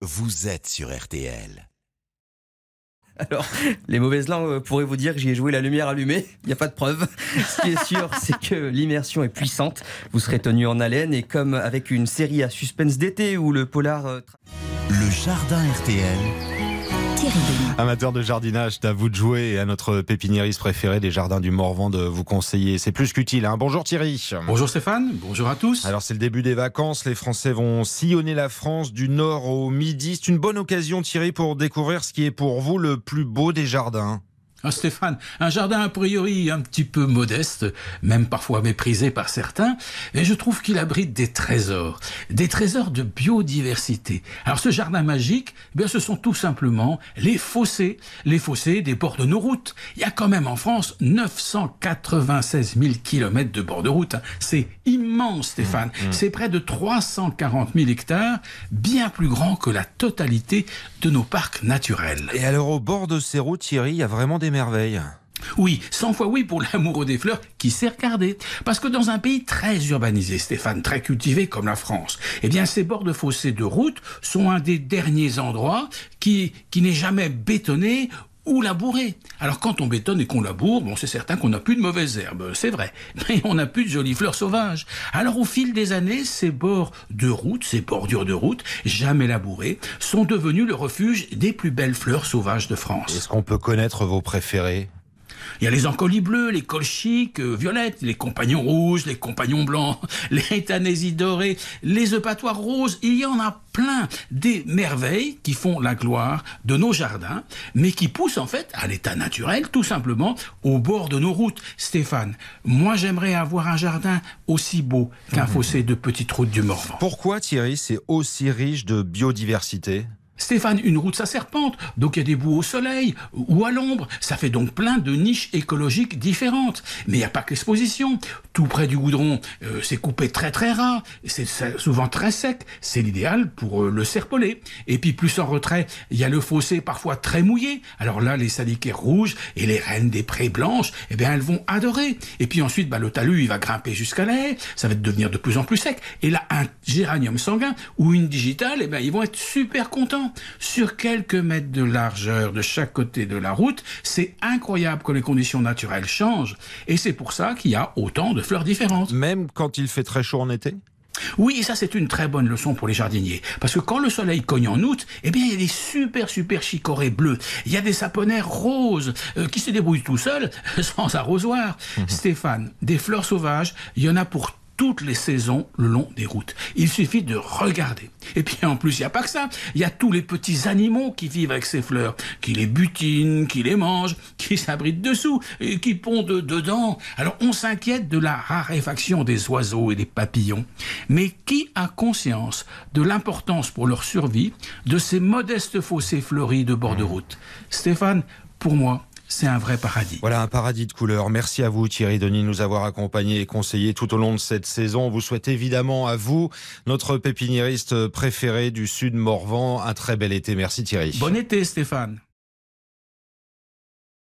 vous êtes sur RTL. Alors, les mauvaises langues pourraient vous dire que j'y ai joué la lumière allumée. Il n'y a pas de preuve. Ce qui est sûr, c'est que l'immersion est puissante. Vous serez tenu en haleine et comme avec une série à suspense d'été où le polar. euh, Le jardin RTL. Amateur de jardinage, c'est à vous de jouer et à notre pépiniériste préféré des jardins du Morvan de vous conseiller. C'est plus qu'utile. hein. Bonjour Thierry. Bonjour Stéphane, bonjour à tous. Alors c'est le début des vacances, les Français vont sillonner la France du nord au midi. C'est une bonne occasion Thierry pour découvrir ce qui est pour vous le plus beau des jardins. Ah, Stéphane, un jardin a priori un petit peu modeste, même parfois méprisé par certains, et je trouve qu'il abrite des trésors, des trésors de biodiversité. Alors ce jardin magique, eh bien ce sont tout simplement les fossés, les fossés des bords de nos routes. Il y a quand même en France 996 000 kilomètres de bords de route. hein. C'est Stéphane. C'est près de 340 000 hectares, bien plus grand que la totalité de nos parcs naturels. Et alors au bord de ces routes Thierry, il y a vraiment des merveilles. Oui, 100 fois oui pour l'amoureux des fleurs qui sait regarder. Parce que dans un pays très urbanisé, Stéphane, très cultivé comme la France, eh bien ces bords de fossés de route sont un des derniers endroits qui, qui n'est jamais bétonné ou labouré. Alors quand on bétonne et qu'on laboure, bon c'est certain qu'on n'a plus de mauvaises herbes, c'est vrai, mais on n'a plus de jolies fleurs sauvages. Alors au fil des années, ces bords de route, ces bordures de route, jamais labourés, sont devenus le refuge des plus belles fleurs sauvages de France. Est-ce qu'on peut connaître vos préférés? Il y a les encolis bleus, les colchiques euh, violettes, les compagnons rouges, les compagnons blancs, les tanésies dorées, les eupatoires roses. Il y en a plein des merveilles qui font la gloire de nos jardins, mais qui poussent en fait à l'état naturel, tout simplement, au bord de nos routes. Stéphane, moi j'aimerais avoir un jardin aussi beau qu'un fossé de petite route du Morvan. Pourquoi Thierry c'est aussi riche de biodiversité? Stéphane, une route ça serpente, donc il y a des bouts au soleil ou à l'ombre. Ça fait donc plein de niches écologiques différentes. Mais il n'y a pas que l'exposition. Tout près du goudron, euh, c'est coupé très très ras, c'est souvent très sec. C'est l'idéal pour euh, le serpoler. Et puis plus en retrait, il y a le fossé parfois très mouillé. Alors là, les salicaires rouges et les reines des prés blanches, eh bien elles vont adorer. Et puis ensuite, bah, le talus, il va grimper jusqu'à la haie. Ça va devenir de plus en plus sec. Et là, un géranium sanguin ou une digitale, eh bien ils vont être super contents. Sur quelques mètres de largeur de chaque côté de la route, c'est incroyable que les conditions naturelles changent. Et c'est pour ça qu'il y a autant de fleurs différentes. Même quand il fait très chaud en été? Oui, et ça c'est une très bonne leçon pour les jardiniers. Parce que quand le soleil cogne en août, eh bien il y a des super super chicorées bleues. Il y a des saponaires roses euh, qui se débrouillent tout seuls sans arrosoir. Stéphane, des fleurs sauvages, il y en a pour toutes les saisons le long des routes. Il suffit de regarder. Et puis en plus, il n'y a pas que ça. Il y a tous les petits animaux qui vivent avec ces fleurs, qui les butinent, qui les mangent, qui s'abritent dessous, et qui pondent dedans. Alors on s'inquiète de la raréfaction des oiseaux et des papillons. Mais qui a conscience de l'importance pour leur survie de ces modestes fossés fleuris de bord de route? Stéphane, pour moi, c'est un vrai paradis. Voilà un paradis de couleurs. Merci à vous Thierry Denis de nous avoir accompagnés et conseillés tout au long de cette saison. On vous souhaite évidemment à vous, notre pépiniériste préféré du Sud Morvan, un très bel été. Merci Thierry. Bon été, Stéphane.